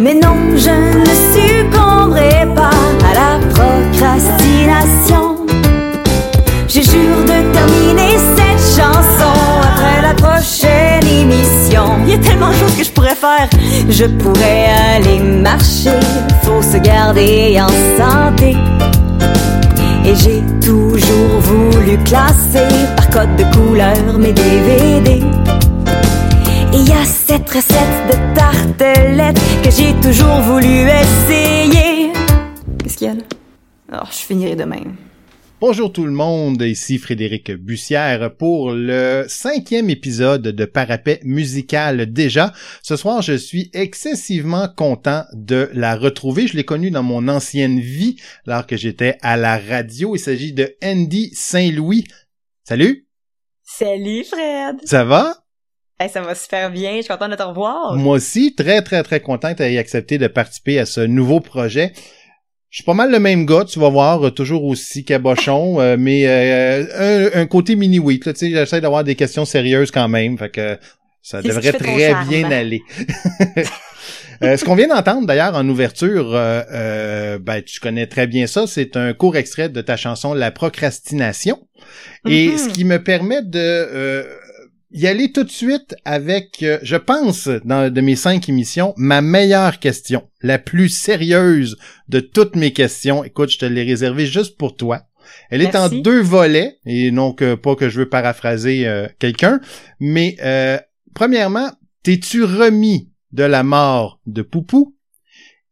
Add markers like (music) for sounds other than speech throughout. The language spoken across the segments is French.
Mais non, je ne succomberai pas à la procrastination. Je jure de terminer cette chanson après la prochaine émission. Il y a tellement de choses que je pourrais faire. Je pourrais aller marcher, faut se garder en santé. Et j'ai toujours voulu classer par code de couleur mes DVD. Et il y a cette recette de tartelette que j'ai toujours voulu essayer. Qu'est-ce qu'il y a là? Oh, je finirai demain. Bonjour tout le monde, ici Frédéric Bussière pour le cinquième épisode de Parapet musical déjà. Ce soir, je suis excessivement content de la retrouver. Je l'ai connue dans mon ancienne vie, alors que j'étais à la radio. Il s'agit de Andy Saint-Louis. Salut! Salut Fred! Ça va? Hey, ça va super bien, je suis content de te revoir. Moi aussi, très très très content d'avoir accepté de participer à ce nouveau projet. Je suis pas mal le même gars, tu vas voir, euh, toujours aussi cabochon, (laughs) euh, mais euh, un, un, côté mini-week, tu sais, j'essaie d'avoir des questions sérieuses quand même, fait que ça devrait très bien aller. (laughs) ce qu'on vient d'entendre d'ailleurs en ouverture, ben, tu connais très bien ça, c'est un court extrait de ta chanson La procrastination. Et ce Mhm. qui me permet de y aller tout de suite avec, euh, je pense, dans de mes cinq émissions, ma meilleure question, la plus sérieuse de toutes mes questions. Écoute, je te l'ai réservée juste pour toi. Elle est en deux volets, et donc euh, pas que je veux paraphraser euh, quelqu'un, mais euh, premièrement, t'es-tu remis de la mort de Poupou?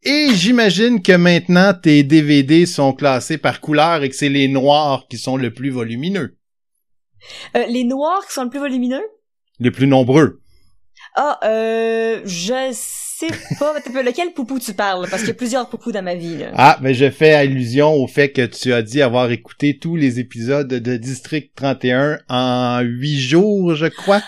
Et j'imagine que maintenant tes DVD sont classés par couleur et que c'est les noirs qui sont le plus volumineux, (laughs) Euh, les noirs qui sont le plus volumineux? les plus nombreux. Ah, euh, je sais pas. Lequel poupou tu parles? Parce qu'il y a plusieurs poupous dans ma vie, là. Ah, mais je fais allusion au fait que tu as dit avoir écouté tous les épisodes de District 31 en huit jours, je crois.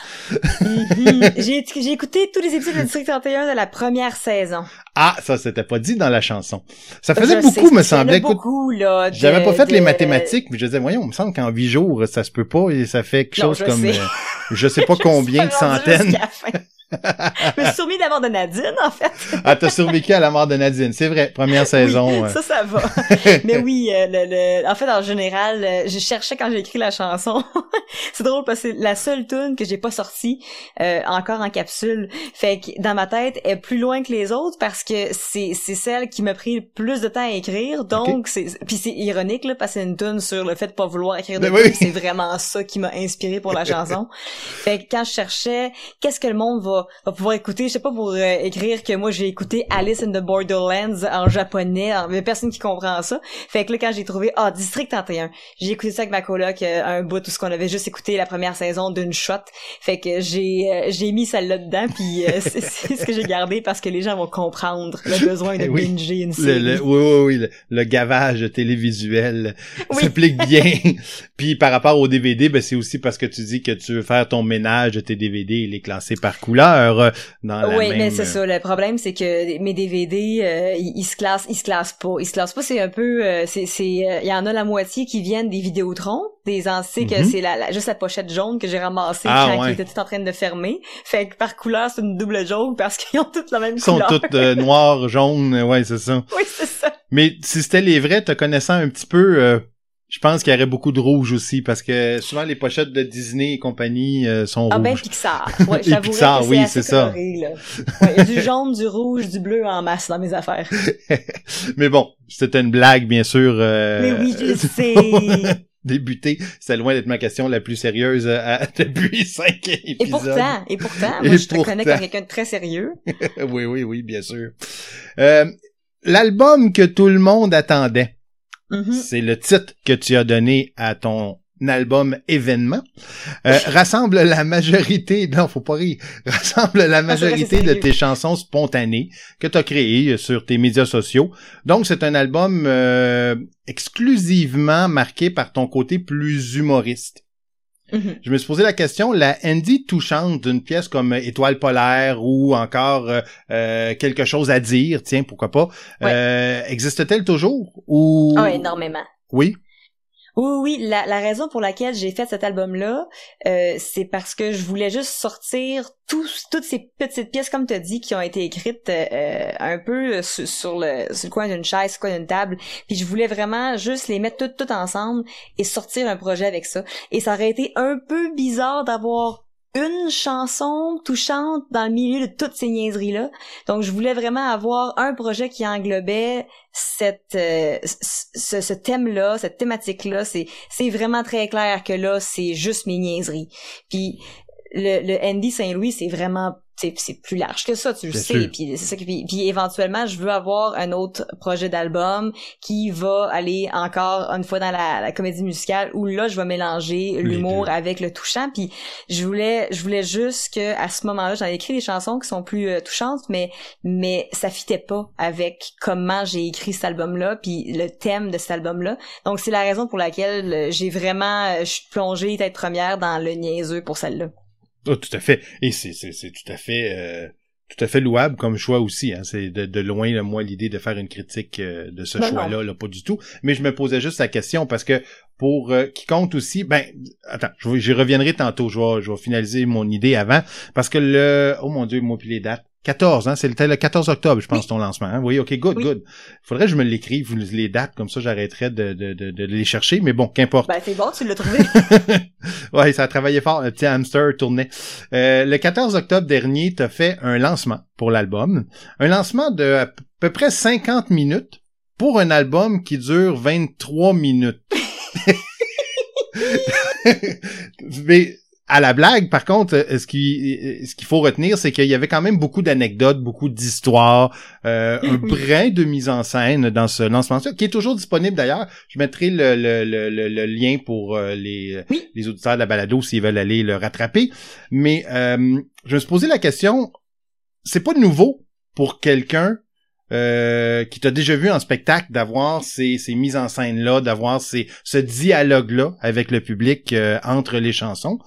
Mhm. (laughs) J'ai j'ai écouté tous les épisodes de District 31 de la première saison. Ah, ça c'était pas dit dans la chanson. Ça faisait Je beaucoup, sais, me semblait. Beaucoup, là. de- j'avais pas fait de- les mathématiques, mais je disais, voyons, il me semble qu'en huit jours, ça se peut pas et ça fait quelque Non, chose je comme, sais. euh, je sais pas (laughs) combien de centaines. La. Je me suis soumis d'abord de Nadine, en fait. Ah, t'as survécu à la mort de Nadine, c'est vrai, première saison. Oui, ça, ça va. (laughs) Mais oui, euh, le, le- en fait, en général, euh, je cherchais quand j'ai écrit la chanson. (laughs) c'est drôle parce que c'est la seule tune que j'ai pas sortie euh, encore en capsule. Fait que dans ma tête, elle est plus loin que les autres parce que c'est c'est celle qui m'a pris le plus de temps à écrire. Donc c'est puis c'est ironique là parce que c'est une tune sur le fait de pas vouloir écrire de Ben oui. C'est vraiment ça qui m'a inspiré pour la chanson. (laughs) Fait que quand je cherchais qu'est-ce que le monde va, va pouvoir écouter, je sais pas pour euh, écrire que moi j'ai écouté Alice in the Borderlands en japonais, il a personne qui comprend ça. Fait que là quand j'ai trouvé ah District 31, j'ai écouté ça avec ma coloc euh, un bout tout ce qu'on avait juste écouté la première saison d'une shot. Fait que j'ai euh, j'ai mis celle là dedans puis euh, (laughs) c'est ce que j'ai gardé parce que les gens vont comprendre le (laughs) besoin de Eh oui. binger une Le, série. le- oui, oui, oui, le, le gavage télévisuel Oui. s'applique bien. (laughs) Puis par rapport au DVD, ben c'est aussi parce que tu dis que tu veux faire ton ménage de tes DVD et les classer par couleur euh, dans la Oui, même... mais c'est ça. Le problème, c'est que mes DVD, euh, ils, ils se classent, ils se classent pas. Ils se classent pas. C'est un peu, euh, c'est, euh, il y en a la moitié qui viennent des Vidéotrons, des anciens que Mhm. c'est la, la- juste la pochette jaune que j'ai ramassée Ah, quand ouais. ils étaient tout en train de fermer. Fait que par couleur, c'est une double jaune parce qu'ils ont toutes la même Ils sont couleur. toutes euh, noires, jaunes, ouais, c'est ça. (laughs) Oui, c'est ça. Mais si c'était les vrais, te connaissant un petit peu, je pense qu'il y aurait beaucoup de rouge aussi, parce que souvent les pochettes de Disney et compagnie euh, sont Ah ben rouges. Pixar. (laughs) Ouais, Et j'avouerais Pixar, que oui, c'est ça. Ouais, du jaune, du rouge, du bleu en masse dans mes affaires. (laughs) mais bon, c'était une blague, bien sûr. euh, Mais oui, je (laughs) sais. débuter, c'est loin d'être ma question la plus sérieuse euh, à- depuis cinq épisodes. Et pourtant, et pourtant, Et moi, je te connais comme quelqu'un de très sérieux. oui, oui, oui, bien sûr. Euh, L'album que tout le monde attendait, Mhm. c'est le titre que tu as donné à ton album événement, euh, rassemble la majorité, (laughs) non, faut pas rire, rassemble la majorité de tes chansons spontanées que tu as créées sur tes médias sociaux. Donc, c'est un album euh, exclusivement marqué par ton côté plus humoriste. Mhm. Je me suis posé la question, la Andy touchante d'une pièce comme Étoile polaire ou encore euh, euh, quelque chose à dire, tiens, pourquoi pas, Ouais. euh, existe-t-elle toujours ou Ah, énormément. oui, Oui, oui, la, raison pour laquelle j'ai fait cet album-là, euh, c'est parce que je voulais juste sortir toutes ces petites pièces, comme tu as dit, qui ont été écrites euh, un peu sur, sur, le, sur le coin d'une chaise, sur le coin d'une table, puis je voulais vraiment juste les mettre toutes, toutes ensemble et sortir un projet avec ça. Et ça aurait été un peu bizarre d'avoir une chanson touchante dans le milieu de toutes ces niaiseries-là. Donc, je voulais vraiment avoir un projet qui englobait cette euh, ce, ce thème-là, cette thématique-là. C'est c'est vraiment très clair que là, c'est juste mes niaiseries. Puis le, le Andy Saint-Louis, c'est vraiment c'est plus large que ça, tu le sais. Puis c'est ça puis, puis, éventuellement, je veux avoir un autre projet d'album qui va aller encore une fois dans la, la comédie musicale où là, je vais mélanger l'humour avec le touchant. Puis je voulais, je voulais juste que à ce moment-là, j'en ai écrit des chansons qui sont plus euh, touchantes, mais mais ça fitait pas avec comment j'ai écrit cet album-là, puis le thème de cet album-là. Donc c'est la raison pour laquelle euh, j'ai vraiment, euh, je suis plongée tête première dans le niaiseux pour celle-là. Oh, tout à fait. Et c'est, c'est, c'est tout à fait euh, tout à fait louable comme choix aussi. Hein. C'est de, de loin, là, moi, l'idée de faire une critique euh, de ce ben choix-là, là, pas du tout. Mais je me posais juste la question parce que pour euh, qui compte aussi, ben, attends, j'y reviendrai tantôt. Je vais, je vais finaliser mon idée avant parce que le, oh mon dieu, moi puis les dates. 14, hein, c'était le 14 octobre, je pense, ton lancement. Hein? Oui, ok, good, good. Faudrait que je me l'écrive, les dates, comme ça j'arrêterais de, de, de, de, les chercher, mais bon, qu'importe. Ben, c'est bon, tu l'as trouvé. (laughs) ouais, ça a travaillé fort, le petit hamster tournait. Euh, le 14 octobre dernier, t'as fait un lancement pour l'album. Un lancement de à peu près 50 minutes pour un album qui dure 23 minutes. (laughs) (laughs) mais à la blague, par contre, euh, ce qui euh, ce qu'il faut retenir, c'est qu'il y avait quand même beaucoup d'anecdotes, beaucoup d'histoires, euh, un (laughs) brin de mise en scène dans ce lancement qui est toujours disponible d'ailleurs. Je mettrai le, le, le, le lien pour les, les auditeurs de la balado s'ils veulent aller le rattraper. Mais je me suis posé la question, c'est pas nouveau pour quelqu'un euh, qui t'a déjà vu en spectacle d'avoir ces, ces mises en scène là, d'avoir ces, ce dialogue là avec le public entre les chansons.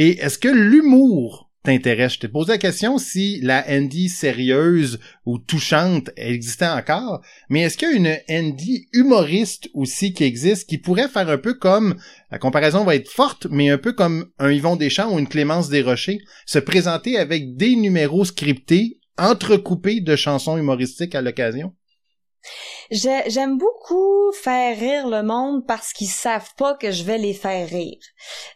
Et est-ce que l'humour t'intéresse? Je t'ai posé la question si la Andy sérieuse ou touchante existait encore, mais est-ce qu'il y a une Andy humoriste aussi qui existe, qui pourrait faire un peu comme, la comparaison va être forte, mais un peu comme un Yvon Deschamps ou une Clémence Desrochers, se présenter avec des numéros scriptés, entrecoupés de chansons humoristiques à l'occasion? J'aime beaucoup faire rire le monde parce qu'ils savent pas que je vais les faire rire.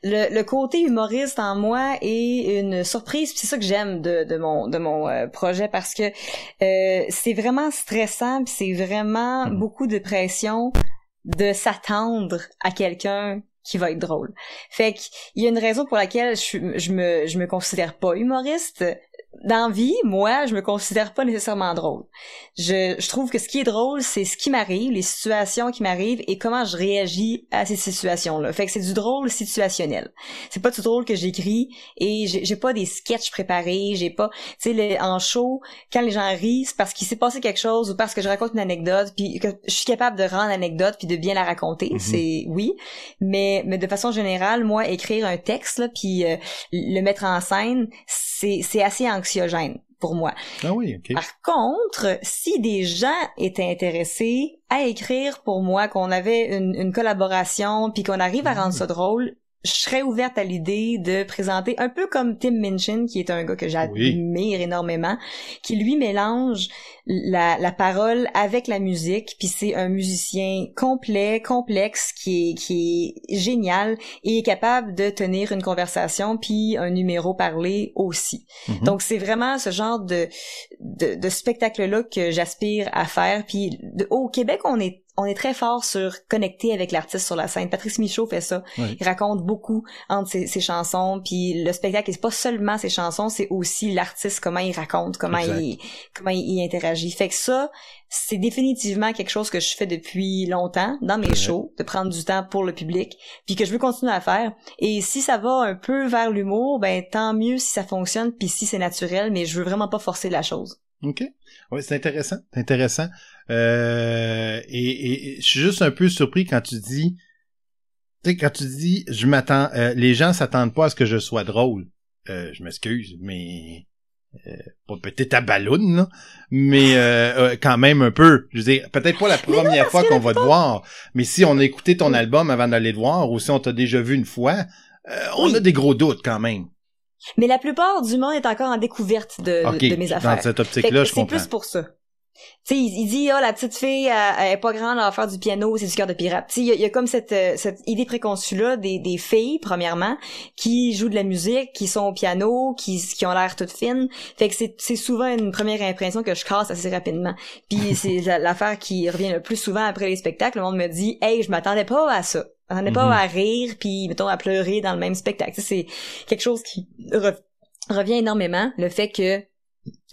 Le, le côté humoriste en moi est une surprise, c'est ça que j'aime de, de mon de mon euh, projet parce que euh, c'est vraiment stressant, c'est vraiment mmh. beaucoup de pression de s'attendre à quelqu'un qui va être drôle. Fait qu'il y a une raison pour laquelle je, je me je me considère pas humoriste dans vie, moi, je me considère pas nécessairement drôle. Je, je trouve que ce qui est drôle, c'est ce qui m'arrive, les situations qui m'arrivent et comment je réagis à ces situations-là. Fait que c'est du drôle situationnel. C'est pas du drôle que j'écris et j'ai pas des sketchs préparés, j'ai pas, tu sais, en show, quand les gens rient, c'est parce qu'il s'est passé quelque chose ou parce que je raconte une anecdote puis que je suis capable de rendre l'anecdote puis de bien la raconter. Mm-hmm. C'est oui, mais mais de façon générale, moi, écrire un texte là, puis euh, le mettre en scène, c'est c'est assez anxiogène pour moi. Ah oui. Par contre, si des gens étaient intéressés à écrire pour moi, qu'on avait une, une collaboration, puis qu'on arrive à rendre ça drôle, je serais ouverte à l'idée de présenter un peu comme Tim Minchin, qui est un gars que j'admire énormément, qui lui mélange la, la parole avec la musique, puis c'est un musicien complet, complexe, qui est, qui est génial et est capable de tenir une conversation puis un numéro parlé aussi. Mm-hmm. Donc c'est vraiment ce genre de, de, de spectacle-là que j'aspire à faire. Puis au Québec, on est on est très fort sur connecter avec l'artiste sur la scène. Patrice Michaud fait ça. Il raconte beaucoup entre ses, ses chansons, puis le spectacle c'est pas seulement ses chansons, c'est aussi l'artiste comment il raconte, comment il comment il, interagit. Fait que ça, c'est définitivement quelque chose que je fais depuis longtemps dans mes shows, de prendre du temps pour le public, puis que je veux continuer à faire. Et si ça va un peu vers l'humour, ben tant mieux si ça fonctionne, puis si c'est naturel, mais je veux vraiment pas forcer la chose. OK. Oui, c'est intéressant. C'est intéressant. Euh, et, je suis juste un peu surpris quand tu dis, tu sais, quand tu dis, je m'attends, euh, les gens s'attendent pas à ce que je sois drôle. Euh, je m'excuse, mais pas peut-être à ballon, là, mais quand même un peu. Je veux dire, peut-être pas la première fois qu'on va te voir, mais si on a écouté ton album avant d'aller te voir, ou si on t'a déjà vu une fois, on a des gros doutes quand même. Mais la plupart du monde est encore en découverte de, de mes affaires. Dans cette optique-là, je comprends. C'est plus pour ça. Tu sais, il, dit ah la petite fille elle, est pas grande, va faire du piano, c'est du cœur de pirate. Tu sais, il y, a comme cette euh, cette idée préconçue là des des filles premièrement qui jouent de la musique, qui sont au piano, qui qui ont l'air toutes fines. Fait que c'est c'est souvent une première impression que je casse assez rapidement. Puis (laughs) c'est l'affaire qui revient le plus souvent après les spectacles, le monde me dit "Hey, je m'attendais pas à ça." Je m'attendais pas mm-hmm. à rire puis mettons à pleurer dans le même spectacle. c'est quelque chose qui revient énormément le fait que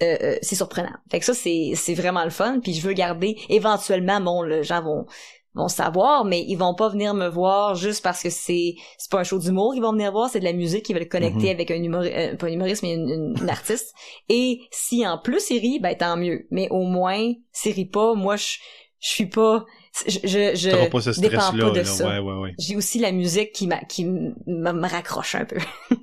euh, euh, c'est surprenant. Fait que ça c'est c'est vraiment le fun puis je veux garder éventuellement bon les gens vont vont savoir mais ils vont pas venir me voir juste parce que c'est c'est pas un show d'humour ils vont venir voir c'est de la musique ils veulent connecter mm-hmm. avec un humoriste euh, pas un humoriste mais une, artiste et si en plus ils rient ben tant mieux mais au moins s'ils rient pas moi je je suis pas je je, je pas ce dépends pas de ça. Ouais, ouais, ouais. J'ai aussi la musique qui m'a qui me raccroche un peu. (laughs)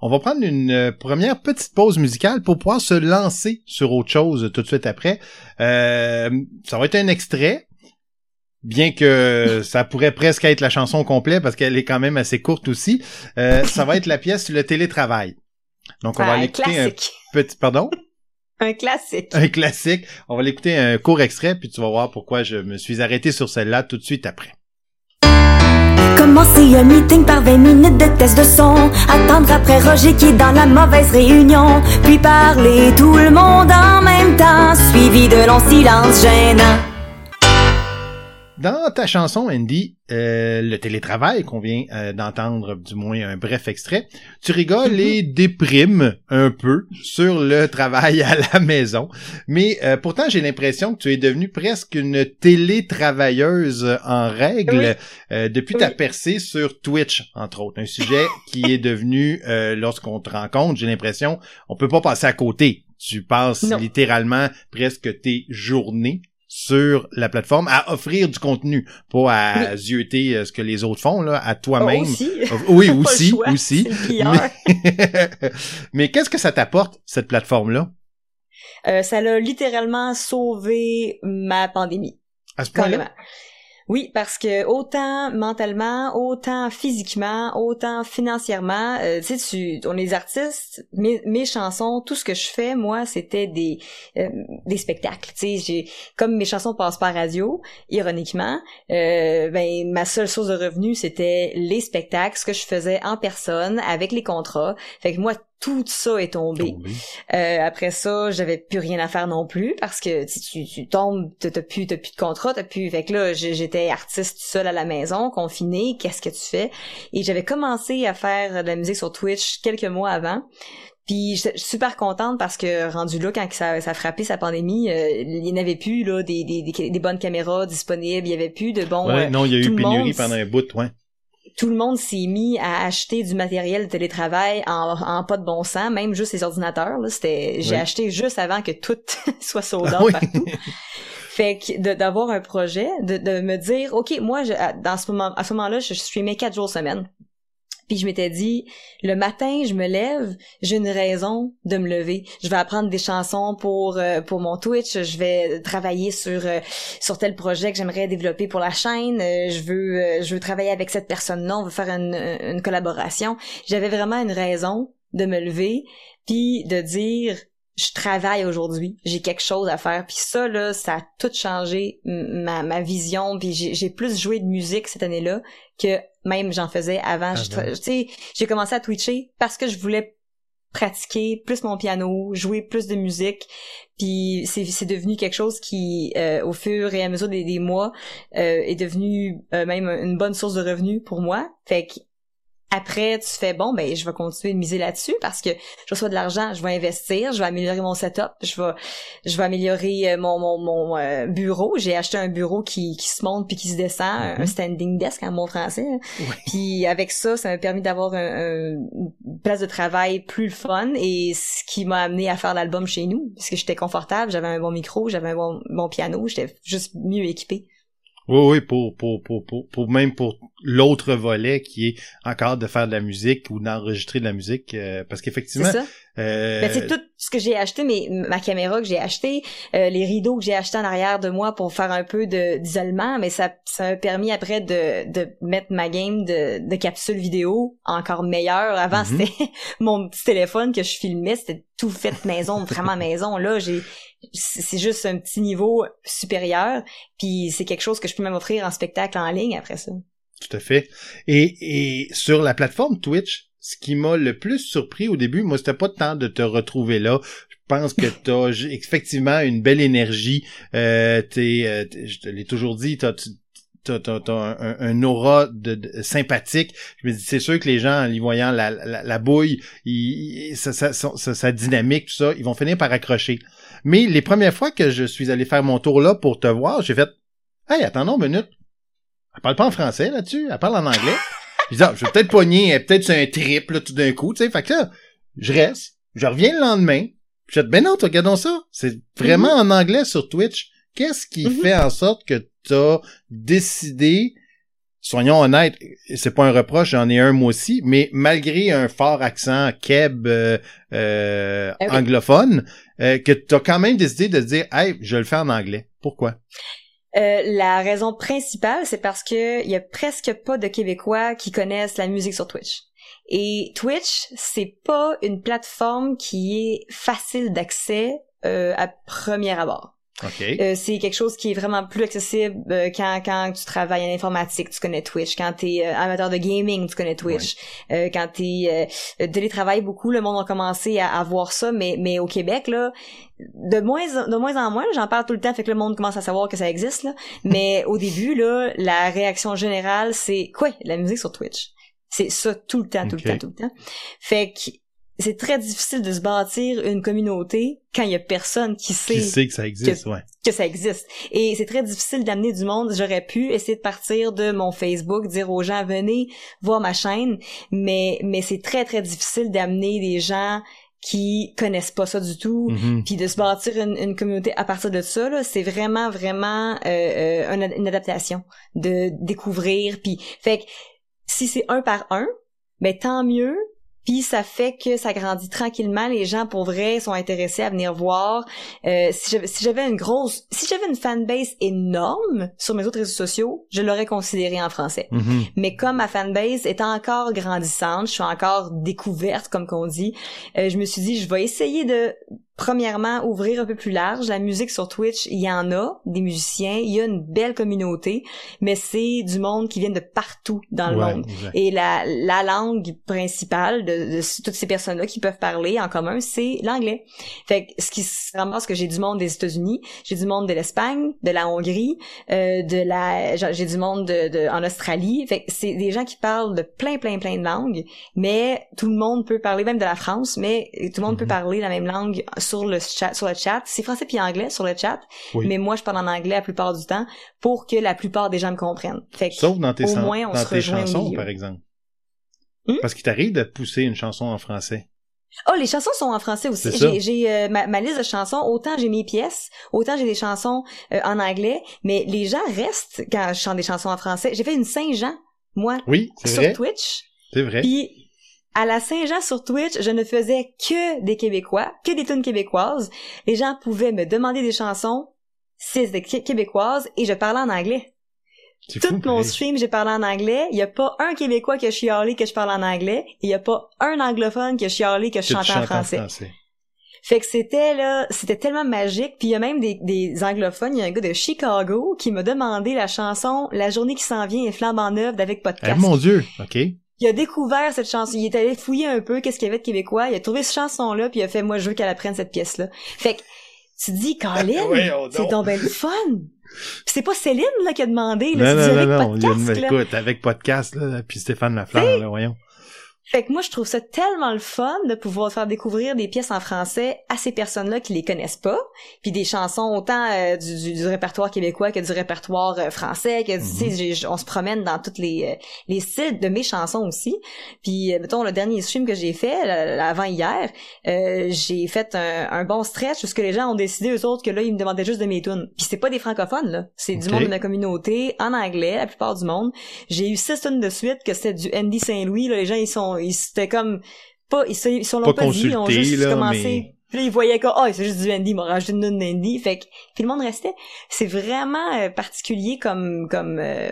On va prendre une euh, première petite pause musicale pour pouvoir se lancer sur autre chose tout de suite après. Euh, ça va être un extrait, bien que (laughs) ça pourrait presque être la chanson complète parce qu'elle est quand même assez courte aussi. Euh, ça va être la (laughs) pièce Le télétravail. Donc on va l'écouter un petit pardon? Un classique. Un classique. On va l'écouter un court extrait puis tu vas voir pourquoi je me suis arrêté sur celle-là tout de suite après. Commencer un meeting par 20 minutes de test de son. Attendre après Roger qui est dans la mauvaise réunion. Puis parler tout le monde en même temps. Suivi de longs silences gênants. Dans ta chanson, Andy, euh, le télétravail qu'on vient euh, d'entendre, du moins un bref extrait, tu rigoles mhm. et déprimes un peu sur le travail à la maison. Mais euh, pourtant, j'ai l'impression que tu es devenue presque une télétravailleuse en règle depuis ta percée sur Twitch, entre autres. Un sujet (laughs) qui est devenu, lorsqu'on te rencontre, j'ai l'impression, on peut pas passer à côté. Tu passes littéralement presque tes journées sur la plateforme à offrir du contenu, pas à oui. zioter euh, ce que les autres font là, à toi-même. aussi. Oui, (laughs) aussi, aussi. (laughs) Mais, qu'est-ce que ça t'apporte cette plateforme là euh, Ça l'a littéralement sauvé ma pandémie. À ce point-là? Oui, parce que autant mentalement, autant physiquement, autant financièrement, euh, tu sais, on est artistes, mes, mes chansons, tout ce que je fais, moi, c'était des euh, des spectacles. Tu sais, comme mes chansons passent par radio, ironiquement, euh, ben ma seule source de revenus c'était les spectacles, ce que je faisais en personne avec les contrats. Fait que moi, tout ça est tombé. Euh, après ça, j'avais plus rien à faire non plus parce que si tu, tu tombes, t'as plus, t'as plus de contrat, t'as plus. Fait que là, j'étais artiste seule à la maison, confinée. Qu'est-ce que tu fais? Et j'avais commencé à faire de la musique sur Twitch quelques mois avant. Puis je suis super contente parce que rendu là quand ça, ça a frappé sa pandémie, euh, il n'y avait plus là des, des, des, bonnes caméras disponibles, il y avait plus de bons. Ouais, non, il y a eu pénurie pendant un bout, ouais tout le monde s'est mis à acheter du matériel de télétravail en, en pas de bon sens, même juste les ordinateurs. C'était, j'ai acheté juste avant que tout (laughs) soit sold out partout. Fait que d'avoir un projet, de, de me dire, ok, moi, je, dans ce moment, à ce moment-là, je streamais quatre jours semaine. Puis je m'étais dit, le matin, je me lève, j'ai une raison de me lever. Je vais apprendre des chansons pour euh, pour mon Twitch. Je vais travailler sur euh, sur tel projet que j'aimerais développer pour la chaîne. Euh, je veux je veux travailler avec cette personne-là. On veut faire une, une collaboration. J'avais vraiment une raison de me lever puis de dire je travaille aujourd'hui, j'ai quelque chose à faire. Puis ça là, ça a tout changé ma, ma vision. Puis j'ai plus joué de musique cette année-là que même j'en faisais avant. Tu sais, j'ai commencé à twitcher parce que je voulais pratiquer plus mon piano, jouer plus de musique. Puis c'est devenu quelque chose qui, euh, au fur et à mesure des, mois, euh, est devenu euh, même une bonne source de revenus pour moi. Fait que après, tu fais bon, ben je vais continuer de miser là-dessus parce que je reçois de l'argent, je vais investir, je vais améliorer mon setup, je vais, je vais améliorer euh, mon mon, mon euh, bureau. J'ai acheté un bureau qui, qui se monte puis qui se descend, un mhm. standing desk en mon français. Puis avec ça, ça m'a permis d'avoir un, une place de travail plus fun et ce qui m'a amené à faire l'album chez nous parce que j'étais confortable, j'avais un bon micro, j'avais un bon, bon piano, j'étais juste mieux équipé. Oui, oui, pour, pour, pour, pour, pour même pour l'autre volet qui est encore de faire de la musique ou d'enregistrer de la musique. Euh, parce qu'effectivement, Euh... Ben, c'est tout ce que j'ai acheté, mais ma caméra que j'ai acheté, euh, les rideaux que j'ai achetés en arrière de moi pour faire un peu de d'isolement, mais ça ça m'a permis après de, de mettre ma game de, de capsule vidéo encore meilleure. Avant, Mhm. c'était (laughs) mon petit téléphone que je filmais, c'était tout fait maison, vraiment maison. Là, j'ai c'est juste un petit niveau supérieur, puis c'est quelque chose que je peux même offrir en spectacle en ligne après ça. Tout à fait. Et, et sur la plateforme Twitch, ce qui m'a le plus surpris au début, moi, c'était pas tant de te retrouver là. Je pense que (laughs) t'as effectivement une belle énergie. Euh, t'es, euh, t'es- je te l'ai toujours dit, t'as, tu- t'as, t'as, t'as un, un- aura de, de- sympathique. Je me dis, c'est sûr que les gens, en y voyant la, la, la bouille, ils, sa dynamique, tout ça, ils vont finir par accrocher. Mais les premières fois que je suis allé faire mon tour là pour te voir, j'ai fait, hey, attends une minute. Elle parle pas en français là-dessus, elle parle en anglais. (laughs) Je dis, ah, je vais peut-être pogner, euh, peut-être c'est un trip là, tout d'un coup, tu sais. Fait que là, je reste, je reviens le lendemain. Je dis, ben non, toi, regardons ça. C'est vraiment en anglais sur Twitch. Qu'est-ce qui Mhm. fait en sorte que t'as décidé, soyons honnêtes, c'est pas un reproche, j'en ai un moi aussi, mais malgré un fort accent keb euh, euh, Ah oui. anglophone, euh, que t'as quand même décidé de dire, hey, je le fais en anglais. Pourquoi? Euh, la raison principale, c'est parce que il y a presque pas de Québécois qui connaissent la musique sur Twitch. Et Twitch, c'est pas une plateforme qui est facile d'accès euh, à premier abord. OK. Euh, c'est quelque chose qui est vraiment plus accessible euh, quand quand tu travailles en informatique, tu connais Twitch. Quand t'es euh, amateur de gaming, tu connais Twitch. Euh, quand t'es euh, télétravail beaucoup, le monde a commencé à, à voir ça, mais mais au Québec là, de moins de moins en moins, j'en parle tout le temps, fait que le monde commence à savoir que ça existe là. (laughs) Mais au début là, la réaction générale c'est quoi? La musique sur Twitch. C'est ça tout le temps, tout le temps, tout le temps. Fait que c'est très difficile de se bâtir une communauté quand il y a personne qui sait Qui sait que ça existe, ouais. que ça existe. Et c'est très difficile d'amener du monde. J'aurais pu essayer de partir de mon Facebook, dire aux gens venez voir ma chaîne, mais mais c'est très très difficile d'amener des gens qui connaissent pas ça du tout. Mhm. Puis de se bâtir une, une communauté à partir de ça, c'est vraiment, vraiment euh, euh, une, une adaptation de découvrir. Puis, fait que si c'est un par un, ben tant mieux. Puis ça fait que ça grandit tranquillement. Les gens, pour vrai, sont intéressés à venir voir. Euh, si j'avais si une grosse, si j'avais une fanbase énorme sur mes autres réseaux sociaux, je l'aurais considéré en français. Mhm. Mais comme ma fanbase est encore grandissante, je suis encore découverte, comme qu'on dit, euh, je me suis dit, je vais essayer de, premièrement, ouvrir un peu plus large. La musique sur Twitch, il y en a, des musiciens, il y a une belle communauté, mais c'est du monde qui vient de partout dans le Ouais, monde. exact. Et la, la langue principale de, de toutes ces personnes-là qui peuvent parler en commun, c'est l'anglais. Fait que ce qui se ramasse que j'ai du monde des États-Unis, j'ai du monde de l'Espagne, de la Hongrie, euh, de la, j'ai du monde de, de- en Australie. Fait que c'est des gens qui parlent de plein, plein, plein de langues, mais tout le monde peut parler, même de la France, mais tout le monde peut Mhm. parler la même langue sur le chat, sur le chat. C'est français puis anglais sur le chat, Oui. mais moi je parle en anglais la plupart du temps pour que la plupart des gens me comprennent. Fait que Sauf dans tes, au moins, on dans se tes chansons, par exemple. Hmm? Parce qu'il t'arrive de pousser une chanson en français. Oh, les chansons sont en français aussi. J'ai, j'ai euh, ma, ma liste de chansons. Autant j'ai mes pièces, autant j'ai des chansons euh, en anglais. Mais les gens restent quand je chante des chansons en français. J'ai fait une Saint-Jean, moi, Oui, c'est sur vrai. Twitch. C'est vrai. Puis à la Saint-Jean sur Twitch, je ne faisais que des Québécois, que des tunes québécoises. Les gens pouvaient me demander des chansons, c'est des Qué- québécoises, et je parlais en anglais. Tout fou, mon stream, j'ai parlé en anglais. Il y a pas un Québécois qui a chialé que je parle en anglais. Et il y a pas un anglophone qui a chialé que je Que chantes en français. Fait que c'était là, c'était tellement magique. Puis il y a même des, des anglophones. Il y a un gars de Chicago qui m'a demandé la chanson La journée qui s'en vient est flambant neuve d'avec Eh, podcast. mon Dieu, OK. Il a découvert cette chanson. Il est allé fouiller un peu qu'est-ce qu'il y avait de québécois. Il a trouvé cette chanson-là puis il a fait moi je veux qu'elle apprenne cette pièce-là. Fait que tu te dis Colin, c'est donc. donc ben le fun. Puis c'est pas Céline là qui a demandé Non, là, non, non, avec non. Il y a podcast une- là. écoute, avec podcast, là, puis Stéphane Lafleur, là, voyons. Fait que moi, je trouve ça tellement le fun de pouvoir faire découvrir des pièces en français à ces personnes-là qui les connaissent pas, puis des chansons autant euh, du, du- du répertoire québécois que du répertoire euh, français, que tu sais, Mhm. on se promène dans toutes les euh, les styles de mes chansons aussi. Puis mettons le dernier stream que j'ai fait avant hier, euh, j'ai fait un, un bon stretch parce que les gens ont décidé eux autres que là ils me demandaient juste de mes tunes. Puis c'est pas des francophones là, c'est du monde de ma communauté en anglais la plupart du monde. J'ai eu six tunes de suite que c'était du Andy Saint-Louis là, les gens ils sont ils c'était comme pas, ils, se- ils sont Pas l'ont pas, dit, ils ont juste là, commencé. mais- Puis là, ils voyaient que, oh, c'est juste du indie, ils m'ont rajouté une note d'indie. Fait que, puis le monde restait. C'est vraiment euh, particulier comme, comme, euh,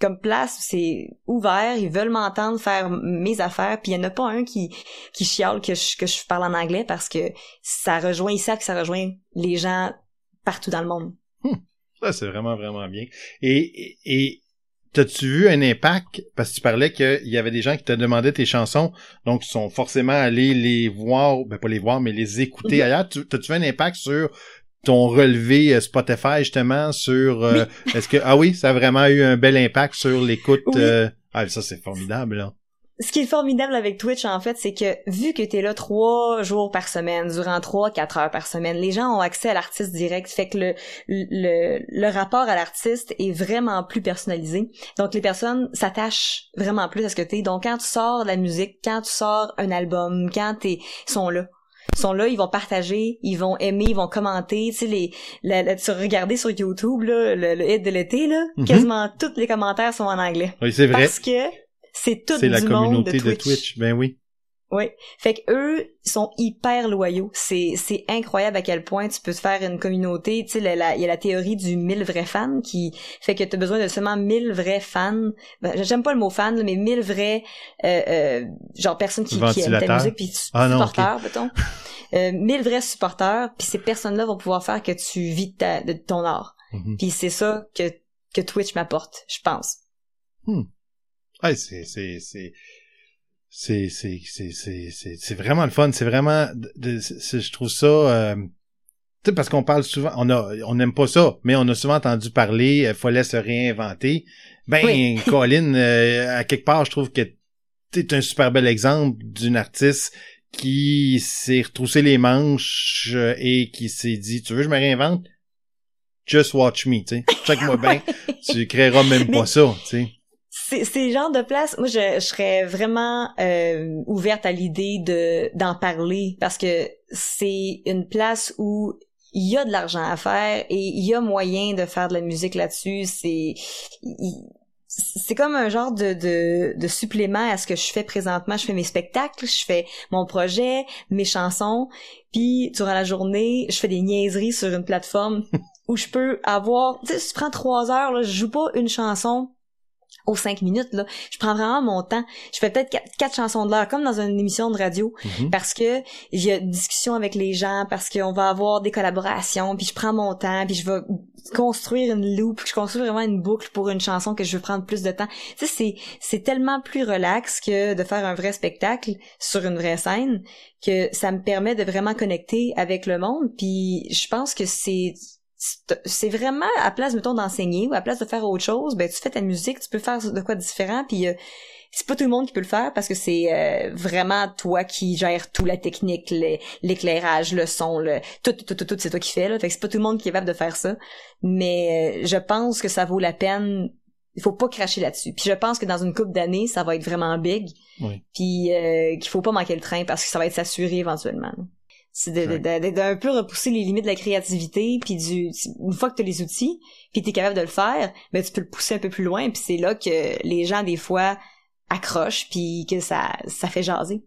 comme place. C'est ouvert. Ils veulent m'entendre faire mes affaires. Puis il y en a pas un qui, qui chiale que je, que je parle en anglais parce que ça rejoint, ils savent que ça rejoint les gens partout dans le monde. Ça, c'est vraiment, vraiment bien. Et, et, et t'as-tu vu un impact? Parce que tu parlais qu'il y avait des gens qui te demandaient tes chansons, donc ils sont forcément allés les voir, ben pas les voir, mais les écouter ailleurs. Tu- T'as-tu vu un impact sur ton relevé euh, Spotify, justement, sur... euh, Est-ce que... Ah oui, ça a vraiment eu un bel impact sur l'écoute. Oui. euh, Ah, ça, c'est formidable, là. Ce qui est formidable avec Twitch, en fait, c'est que vu que t'es là trois jours par semaine, durant trois, quatre heures par semaine, les gens ont accès à l'artiste direct. Fait que le, le, le rapport à l'artiste est vraiment plus personnalisé. Donc, les personnes s'attachent vraiment plus à ce que t'es. Donc, quand tu sors de la musique, quand tu sors un album, quand t'es, ils sont là. Ils sont là, ils vont partager, ils vont aimer, ils vont commenter. Tu sais, les, la, la- tu regarder sur YouTube, là, le, le hit de l'été, là, Mhm. quasiment tous les commentaires sont en anglais. Oui, c'est vrai. Parce que c'est tout C'est la du monde communauté de de Twitch. Twitch. Ben oui. Oui. Fait que eux ils sont hyper loyaux. C'est c'est incroyable à quel point tu peux te faire une communauté. Tu sais, il y a la théorie du 1000 vrais fans qui fait que tu as besoin de seulement 1000 vrais fans. Ben, J'aime pas le mot fan, mais 1000 vrais euh, euh, genre personnes qui, qui aiment ta musique puis Ah supporters, mettons. Euh, 1000 vrais supporters, puis ces personnes-là vont pouvoir faire que tu vis ta- de ton art. Mhm. Puis c'est ça que que Twitch m'apporte, je pense. Ouais, c'est c'est c'est c'est c'est c'est c'est c'est vraiment le fun. C'est vraiment je trouve ça. euh, tu sais parce qu'on parle souvent, on a on n'aime pas ça, mais on a souvent entendu parler. Il fallait se réinventer. Ben, Oui. (laughs) Colin, euh, à quelque part, je trouve que t'es un super bel exemple d'une artiste qui s'est retroussé les manches euh, et qui s'est dit, tu veux, je me réinvente? Just watch me, tu sais. Check-moi bien. (laughs) tu créeras même pas ça, tu sais. C'est c'est le genre de place, moi je, je serais vraiment euh, ouverte à l'idée de d'en parler parce que c'est une place où il y a de l'argent à faire et il y a moyen de faire de la musique là-dessus. C'est c'est comme un genre de, de, de supplément à ce que je fais présentement. Je fais mes spectacles, je fais mon projet, mes chansons, puis durant la journée, je fais des niaiseries sur une plateforme (laughs) où je peux avoir... Tu sais, si tu prends trois heures, là, je joue pas une chanson aux cinq minutes là. Je prends vraiment mon temps. Je fais peut-être quatre, quatre chansons de l'heure comme dans une émission de radio Mhm. parce que il y a une discussion avec les gens parce qu'on va avoir des collaborations puis je prends mon temps puis je vais construire une loop je construis vraiment une boucle pour une chanson que je veux prendre plus de temps. Tu sais c'est c'est tellement plus relax que de faire un vrai spectacle sur une vraie scène que ça me permet de vraiment connecter avec le monde puis je pense que c'est c'est- vraiment à place mettons d'enseigner ou à place de faire autre chose ben tu fais ta musique tu peux faire de quoi de différent puis euh, c'est pas tout le monde qui peut le faire parce que c'est euh, vraiment toi qui gères tout la technique l'éclairage le son le tout tout tout tout, c'est toi qui fais là fait que c'est pas tout le monde qui est capable de faire ça mais euh, je pense que ça vaut la peine il faut pas cracher là-dessus puis je pense que dans une couple d'années ça va être vraiment big Oui. puis euh, qu'il faut pas manquer le train parce que ça va être s'assuré éventuellement. C'est d'un peu repousser les limites de la créativité puis du une fois que tu as les outils puis tu es capable de le faire ben tu peux le pousser un peu plus loin puis c'est là que les gens des fois accrochent puis que ça ça fait jaser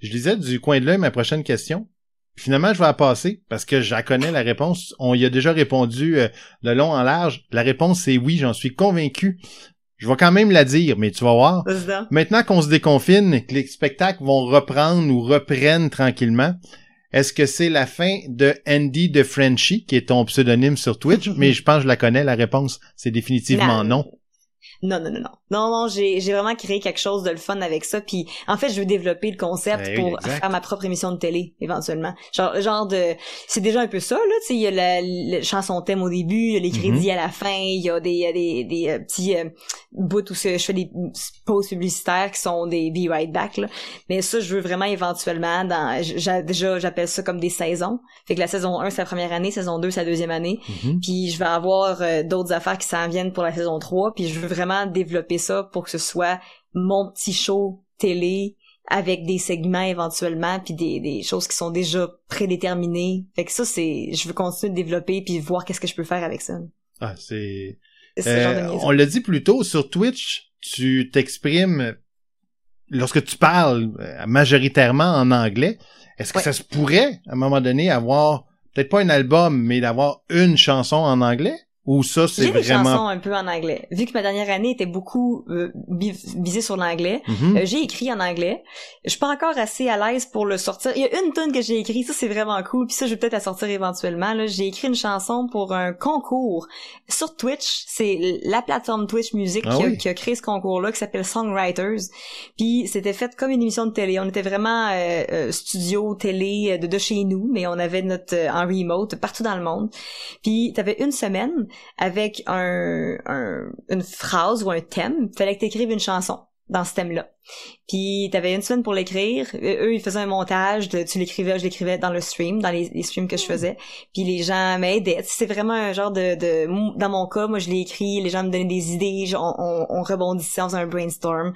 Je disais du coin de l'œil ma prochaine question. Finalement, je vais la passer parce que je connais la réponse. On y a déjà répondu euh, de long en large. La réponse c'est oui, j'en suis convaincu. Je vais quand même la dire, mais tu vas voir. Maintenant qu'on se déconfine, que les spectacles vont reprendre ou reprennent tranquillement, est-ce que c'est la fin de Andy de Frenchy, qui est ton pseudonyme sur Twitch? (laughs) mais je pense que je la connais, la réponse. C'est définitivement non. Non, non, non, non. Non, non, j'ai, j'ai vraiment créé quelque chose de le fun avec ça. Puis, en fait, je veux développer le concept oui, pour exact. faire ma propre émission de télé, éventuellement. Genre, genre de, c'est déjà un peu ça, là. Tu sais, il y a la, la chanson thème au début, il y a les crédits Mm-hmm. à la fin, il y a des, il y a des, des euh, petits euh, bouts où je fais des pauses publicitaires qui sont des be right back, là. Mais ça, je veux vraiment éventuellement dans, déjà, j'appelle ça comme des saisons. Fait que la saison 1, c'est la première année, saison 2, c'est la deuxième année. Mhm. Puis je vais avoir euh, d'autres affaires qui s'en viennent pour la saison 3, puis je veux vraiment développer ça pour que ce soit mon petit show télé avec des segments éventuellement puis des, des choses qui sont déjà prédéterminées. Fait que ça c'est je veux continuer de développer puis voir qu'est-ce que je peux faire avec ça. Ah, c'est... Euh, on l'a dit plus tôt, sur Twitch, tu t'exprimes lorsque tu parles euh, majoritairement en anglais, est-ce que Ouais. ça se pourrait, à un moment donné, avoir peut-être pas un album, mais d'avoir une chanson en anglais? Ou ça, c'est J'ai des chansons un peu en anglais. Vu que ma dernière année était beaucoup euh, visée sur l'anglais, Mhm. euh, j'ai écrit en anglais. Je suis pas encore assez à l'aise pour le sortir. Il y a une tune que j'ai écrit, ça c'est vraiment cool. Puis ça, je vais peut-être la sortir éventuellement. J'ai écrit une chanson pour un concours sur Twitch. C'est la plateforme Twitch Music Ah qui, a, oui. qui a créé ce concours-là, qui s'appelle Songwriters. Puis c'était fait comme une émission de télé. On était vraiment euh, euh, studio télé euh, de, de chez nous, mais on avait notre euh, en remote partout dans le monde. Puis t'avais une semaine avec un, un- une phrase ou un thème. Fallait que t'écrives une chanson dans ce thème-là. Puis t'avais une semaine pour l'écrire. Euh, Eux, ils faisaient un montage. de- tu l'écrivais, je l'écrivais dans le stream, dans les, les streams que je faisais. Puis les gens m'aidaient. C'est vraiment un genre de, de... Dans mon cas, moi, je l'ai écrit. Les gens me donnaient des idées. je- On, on, on rebondissait, on faisait un brainstorm.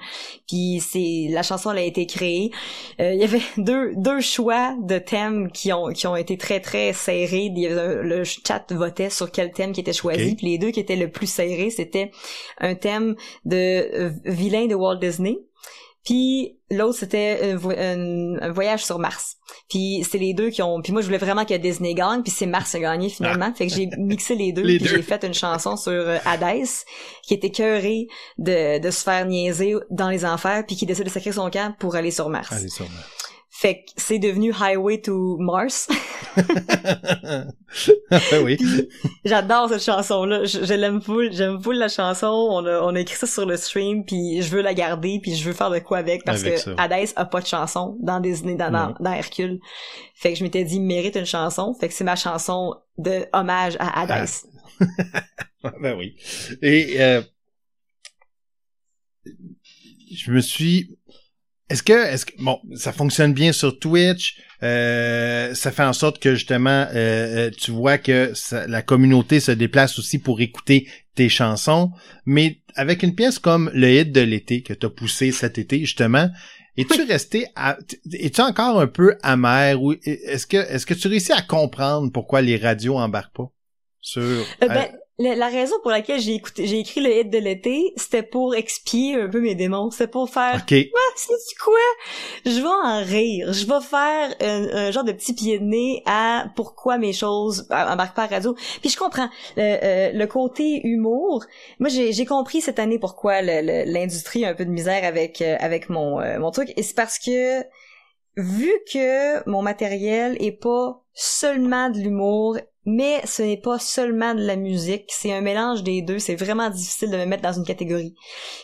Puis c'est... La chanson, elle a été créée. Euh, il y avait (laughs) deux, deux choix de thèmes qui ont, qui ont été très, très serrés. Il y avait un- le chat votait sur quel thème qui était choisi. Puis les deux qui étaient le plus serrés, c'était un thème de euh, vilain de Walt Disney. Puis l'autre c'était un, vo- un- un voyage sur Mars. Puis c'est les deux qui ont puis moi je voulais vraiment que Disney gagne puis c'est Mars qui a gagné finalement. Fait que j'ai (laughs) mixé les deux Ah. Les puis j'ai fait une chanson sur euh, Hadès qui était cœuré de, de se faire niaiser dans les enfers puis qui décide de sacrer son camp pour aller sur Mars. Allez, sûrement. Fait que c'est devenu Highway to Mars. (laughs) oui. J'adore cette chanson-là. Je, je l'aime full. J'aime full la chanson. On a, on a écrit ça sur le stream, puis je veux la garder, puis je veux faire de quoi avec, parce Avec que ça. Hadès a pas de chanson dans Disney, dans, dans, Hercule. Fait que je m'étais dit, il mérite une chanson. Fait que c'est ma chanson de hommage à Hadès. (laughs) ben oui. Et euh, je me suis. Est-ce que, est-ce que, bon, ça fonctionne bien sur Twitch. euh, ça fait en sorte que justement, euh, euh, tu vois que ça- la communauté se déplace aussi pour écouter tes chansons. Mais avec une pièce comme le hit de l'été que t'as poussé cet été justement, es-tu resté, à, es-tu encore un peu amer ou est-ce que, est-ce que tu réussis à comprendre pourquoi les radios embarquent pas sur Euh, ben, la, la raison pour laquelle j'ai écouté, j'ai écrit le hit de l'été, c'était pour expier un peu mes démons. C'était pour faire Ok. Ah, sais-tu quoi? Je vais en rire. Je vais faire un, un genre de petit pied de nez à pourquoi mes choses embarquent pas à radio. Puis je comprends. Euh, euh, le côté humour, moi j'ai j'ai compris cette année pourquoi le- le- l'industrie a un peu de misère avec euh, avec mon euh, mon truc. Et c'est parce que vu que mon matériel est pas seulement de l'humour, mais ce n'est pas seulement de la musique, c'est un mélange des deux, c'est vraiment difficile de me mettre dans une catégorie.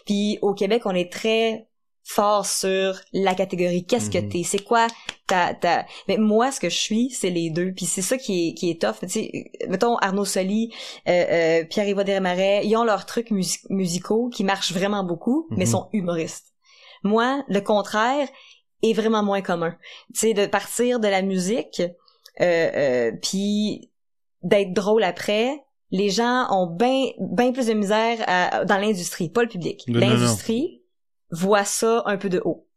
Puis au Québec, on est très fort sur la catégorie. Qu'est-ce que Mhm. t'es? C'est quoi ta ta mais moi ce que je suis c'est les deux. Puis c'est ça qui est qui est tough. Tu sais mettons Arnaud Soli euh, euh, Pierre-Yves Desmarais ils ont leurs trucs musi- musicaux qui marchent vraiment beaucoup mais Mhm. sont humoristes. Moi le contraire est vraiment moins commun. Tu sais de partir de la musique euh, euh, puis d'être drôle après les gens ont bien ben plus de misère à- dans l'industrie pas le public. L'industrie voit ça un peu de haut.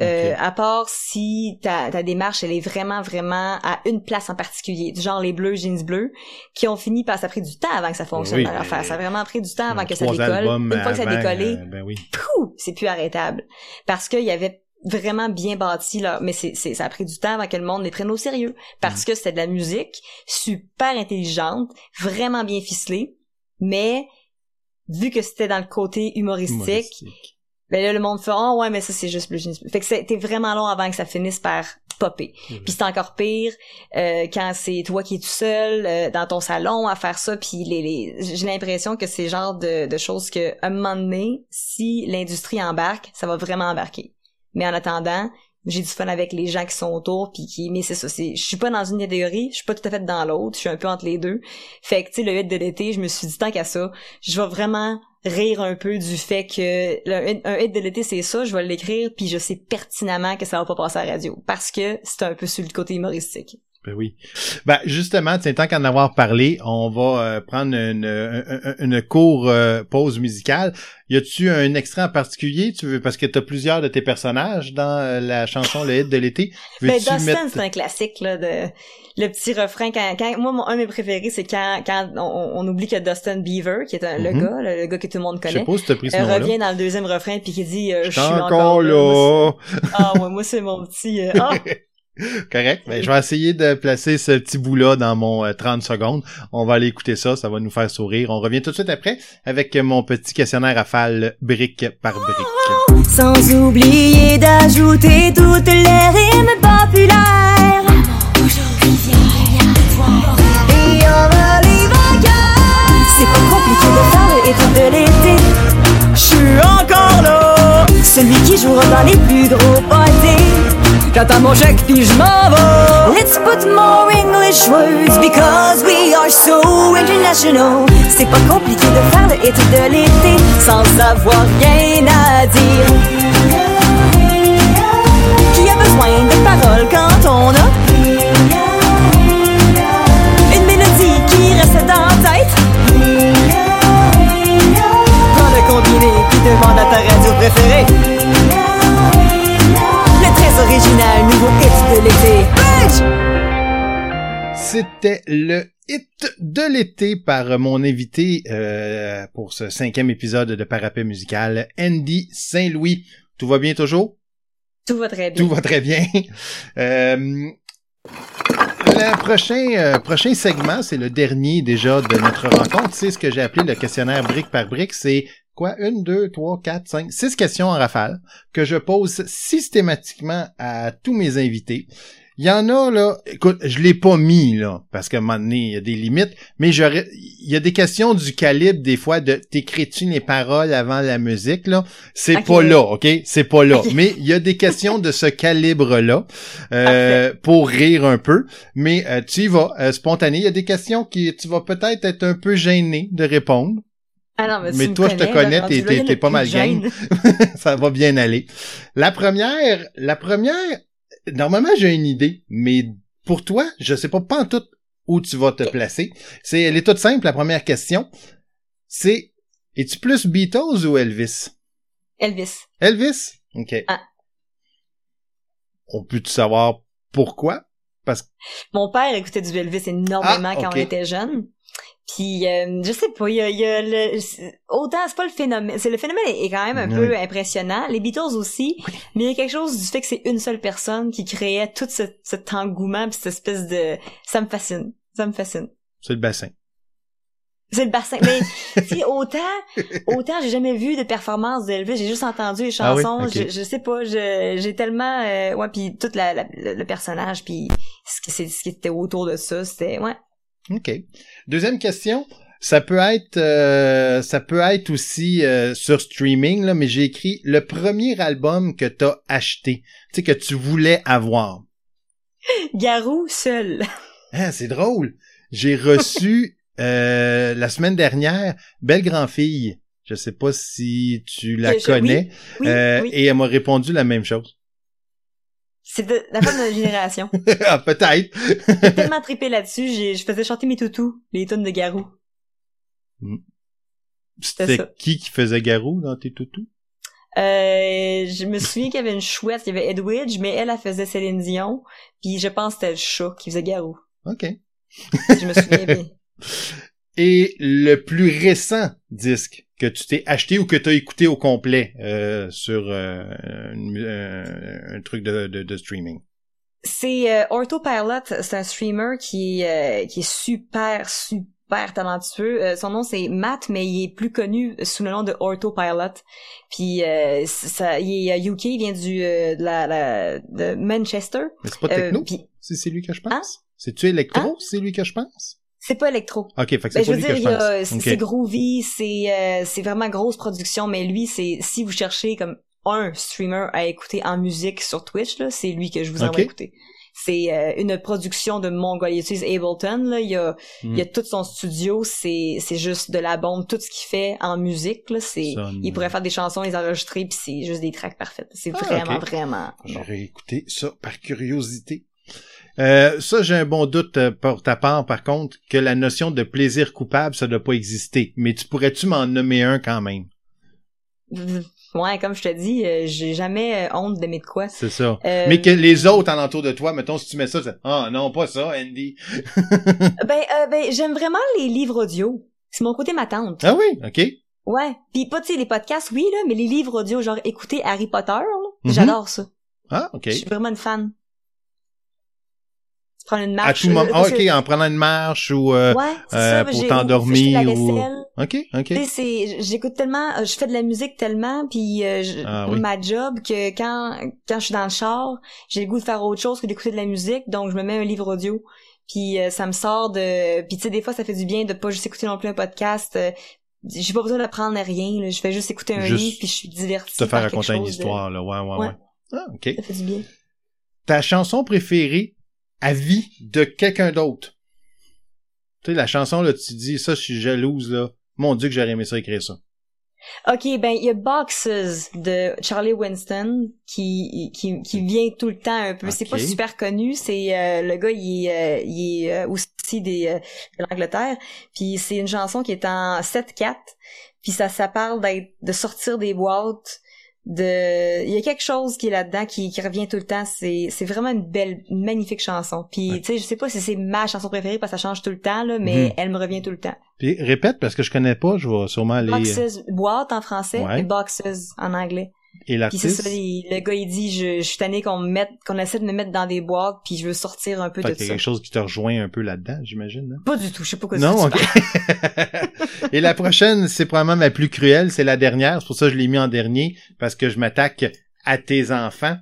Euh, à part si ta, ta démarche elle est vraiment vraiment à une place en particulier du genre les bleus jeans bleus qui ont fini par ça a pris du temps avant que ça fonctionne. Oui, dans l'affaire ça a vraiment pris du temps avant que ça décolle. une fois que ça a décollé euh, ben oui. C'est plus arrêtable. Parce qu'il y avait vraiment bien bâti là. Mais c'est c'est ça a pris du temps avant que le monde les prenne au sérieux. Parce Mm. que c'était de la musique super intelligente vraiment bien ficelée. Mais vu que c'était dans le côté humoristique, Humoristique. ben là le monde fait oh ouais mais ça c'est juste plus fait que c'était vraiment long avant que ça finisse par popper. Oui. puis c'est encore pire euh, quand c'est toi qui es tout seul euh, dans ton salon à faire ça. Puis les, les j'ai l'impression que c'est le genre de, de choses que à un moment donné si l'industrie embarque ça va vraiment embarquer mais en attendant j'ai du fun avec les gens qui sont autour puis qui mais c'est ça c'est je suis pas dans une catégorie je suis pas tout à fait dans l'autre je suis un peu entre les deux. Fait que tu sais le hit de l'été je me suis dit tant qu'à ça je vais vraiment rire un peu du fait que le- un, de l'été c'est ça je vais l'écrire puis je sais pertinemment que ça va pas passer à la radio parce que c'est un peu sur le côté humoristique Ben oui. Ben justement, c'est tant qu'en avoir parlé, on va euh, prendre une, une, une court euh, pause musicale. Y a-tu un extrait en particulier? Tu veux parce que tu as plusieurs de tes personnages dans euh, la chanson Le hit de l'été. Ben Dustin, c'est un classique là de le petit refrain quand, quand moi mon, un de mes préférés c'est quand quand on, oublie que Dustin Beaver qui est un, le Mhm. gars le, le gars que tout le monde connaît Je sais pas si t'as pris ce euh, revient dans le deuxième refrain puis qui dit euh, je suis encore encore là. Ah ouais, moi c'est mon petit euh, ah, (laughs) (laughs) Correct. Ben, je vais essayer de placer ce petit bout-là dans mon euh, 30 secondes. On va aller écouter ça, ça va nous faire sourire. On revient tout de suite après avec mon petit questionnaire rafale brique par brique. Sans oublier d'ajouter toutes les rimes populaires. Et on va les vainqueurs. C'est pas compliqué de faire le hit de l'été. Je suis encore là. Celui qui jouera dans les plus gros parties. Chèque puis je m'en vais. Let's put more English words because we are so international. C'est pas compliqué de faire le hit de l'été sans avoir rien à dire. Qui a besoin de paroles quand on a une mélodie qui reste dans la tête? Prends le combiné puis demande à ta radio préférée. Le très original nouveau hit de l'été. Bitch! C'était le hit de l'été par mon invité euh, pour ce cinquième épisode de Parapet musical, Andy Saint-Louis. Tout va bien toujours? Tout va très bien. Tout va très bien. (laughs) Euh, le prochain, euh, prochain segment, c'est le dernier déjà de notre rencontre. C'est ce que j'ai appelé le questionnaire brique par brique. C'est quoi? Une, deux, trois, quatre, cinq, six questions en rafale que je pose systématiquement à tous mes invités. Il y en a, là, écoute, je l'ai pas mis, là, parce qu'à un moment donné, il y a des limites, mais j'aurais, il y a des questions du calibre, des fois, de t'écris-tu les paroles avant la musique, là? C'est pas là, OK? C'est pas là. Mais il y a des questions de ce calibre-là, euh, pour rire un peu. Mais euh, tu y vas, euh, spontané. Il y a des questions qui, tu vas peut-être être un peu gêné de répondre. Ah non, mais, Mais toi, je te connais, t'es- pas mal gêne. (laughs) ça va bien aller. La première, la première, normalement, j'ai une idée, mais pour toi, je sais pas, pas en tout où tu vas te placer. C'est, elle est toute simple, la première question. C'est, es-tu plus Beatles ou Elvis? Elvis. Elvis? OK. Ah. On peut-tu savoir pourquoi? Mon père écoutait du Elvis énormément Ah, quand on était jeune. Puis euh, je sais pas, il y a, y a le autant c'est pas le phénomène, c'est le phénomène est est quand même un Oui. peu impressionnant. Les Beatles aussi, mais il y a quelque chose du fait que c'est une seule personne qui créait tout ce, cet engouement puis cette espèce de ça me fascine, ça me fascine. C'est le bassin. C'est le bassin. Mais (laughs) si autant, autant j'ai jamais vu de performance d'Elvis, j'ai juste entendu les Ah oui? chansons. Je, je sais pas, j'ai tellement, euh, ouais, puis tout la, la- le, le personnage, puis ce qui, c'est, ce qui était autour de ça, c'était, ouais. OK. Deuxième question. Ça peut être, euh, ça peut être aussi euh, sur streaming, là, mais j'ai écrit le premier album que t'as acheté, tu sais, que tu voulais avoir. (laughs) Garou seul. Hein, c'est drôle. J'ai reçu (laughs) euh, la semaine dernière Belle Grand Fille. Je sais pas si tu la connais. Oui, Euh, oui. Et elle m'a répondu la même chose. C'est de, la femme de notre génération. (laughs) ah, peut-être. J'ai tellement trippé là-dessus, j'ai, je faisais chanter mes toutous, les tunes de Garou. C'était ça. qui qui faisait Garou dans tes toutous? Euh, je me souviens qu'il y avait une chouette, il y avait Edwidge, mais elle, elle faisait Céline Dion, puis je pense que c'était le chat qui faisait Garou. OK. Je me souviens bien. (laughs) Et le plus récent disque? Que tu t'es acheté ou que tu as écouté au complet euh, sur euh, une- euh, un truc de, de, de streaming? C'est euh, Autopilot, c'est un streamer qui est, euh, qui est super, super talentueux. Euh, son nom c'est Matt, mais il est plus connu sous le nom de Autopilot. Puis euh, ça, il est UK, il vient du euh, de, la, la- de Manchester. Mais c'est pas Euh, techno? puis C'est c'est lui que je pense? Hein? C'est-tu électro? Hein? C'est lui que je pense? C'est pas électro. OK, fait que c'est Ben, je veux dire, que je il y a- pense. c'est OK. c'est groovy, c'est euh, c'est vraiment grosse production, mais lui, c'est si vous cherchez comme un streamer à écouter en musique sur Twitch, là, c'est lui que je vous envoie écouter. C'est euh, une production de Mongol. Il utilise Ableton, là, il y a, Hmm. il y a tout son studio, c'est c'est juste de la bombe. Tout ce qu'il fait en musique, là, c'est Sonne- il pourrait faire des chansons, les enregistrer, puis c'est juste des tracks parfaits. C'est Ah, vraiment, vraiment. bon. J'aurais écouté ça par curiosité. Euh, ça, j'ai un bon doute euh, pour ta part, par contre, que la notion de plaisir coupable, ça doit pas exister. Mais tu pourrais-tu m'en nommer un quand même? (laughs) Ouais, comme je te dis, euh, j'ai jamais euh, honte d'aimer de quoi. C'est ça. Euh, Mais que les autres alentour de toi, mettons, si tu mets ça, c'est Ah non, pas ça, Andy. (laughs) Ben, euh, ben j'aime vraiment les livres audio. C'est mon côté ma tante. Ah oui, ok. Ouais. Puis pas, tu sais, les podcasts, oui, là, mais les livres audio, genre écouter Harry Potter, là, Mhm. j'adore ça. Ah, ok. Je suis vraiment une fan. Tu prends une À marche. tout moment. Ah, ok, en prenant une marche ou euh, ouais, euh, ça, pour t'endormir ou-. Ok, ok. J'écoute tellement, euh, je fais de la musique tellement, puis euh, je- Ah, oui. ma job que quand quand je suis dans le char, j'ai le goût de faire autre chose que d'écouter de la musique, donc je me mets un livre audio, puis euh, ça me sort de, puis tu sais des fois ça fait du bien de pas juste écouter non plus un podcast. euh, j'ai pas besoin d'apprendre rien, là, je fais juste écouter un Juste livre puis je suis divertie Te faire par raconter une de- histoire, là. Ouais, ouais, ouais. Ouais. Ah, ok. Ça fait du bien. Ta chanson préférée à vie de quelqu'un d'autre. Tu sais, la chanson, là, tu dis, ça, je suis jalouse, là. Mon Dieu, que j'aurais aimé ça écrire ça. Ok, ben il y a Boxes de Charlie Winston qui qui, qui vient tout le temps un peu. C'est pas super connu. C'est euh, le gars, il est, euh, il est euh, aussi des euh, de l'Angleterre. Puis c'est une chanson qui est en 7/4. Puis ça, ça parle d'être de sortir des boîtes. De, il y a quelque chose qui est là-dedans qui, qui revient tout le temps. C'est c'est vraiment une belle, magnifique chanson. Puis Ouais. tu sais, je sais pas si c'est ma chanson préférée parce que ça change tout le temps là, mais Mhm. elle me revient tout le temps. Puis répète, parce que je connais pas, je vais sûrement aller... Boxes, boîte en français Ouais. et boxes en anglais. Et c'est l'artiste? ça, il- le gars il dit je, je suis tanné qu'on me mette qu'on essaie de me mettre dans des boîtes puis je veux sortir un peu de ça. quelque chose qui te rejoint un peu là-dedans, j'imagine. hein? Pas du tout, je sais pas quoi Non, ok. (laughs) Et la prochaine, c'est probablement ma plus cruelle, c'est la dernière. C'est pour ça que je l'ai mis en dernier, parce que je m'attaque à tes enfants.